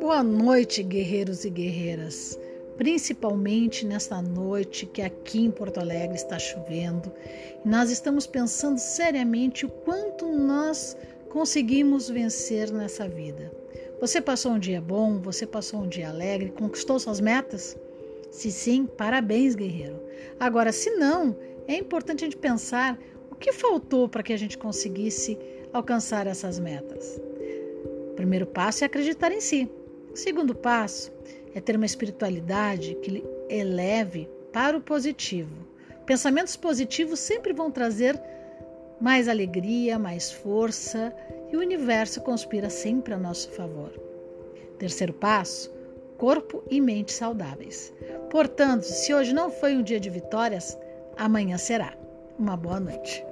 Boa noite, guerreiros e guerreiras. Principalmente nesta noite que aqui em Porto Alegre está chovendo, e nós estamos pensando seriamente o quanto nós conseguimos vencer nessa vida. Você passou um dia bom, você passou um dia alegre, conquistou suas metas? Se sim, parabéns, guerreiro. Agora, se não, é importante a gente pensar o que faltou para que a gente conseguisse alcançar essas metas. O primeiro passo é acreditar em si. O segundo passo é ter uma espiritualidade que eleve para o positivo. Pensamentos positivos sempre vão trazer mais alegria, mais força e o universo conspira sempre a nosso favor. Terceiro passo: corpo e mente saudáveis. Portanto, se hoje não foi um dia de vitórias, amanhã será. Uma boa noite.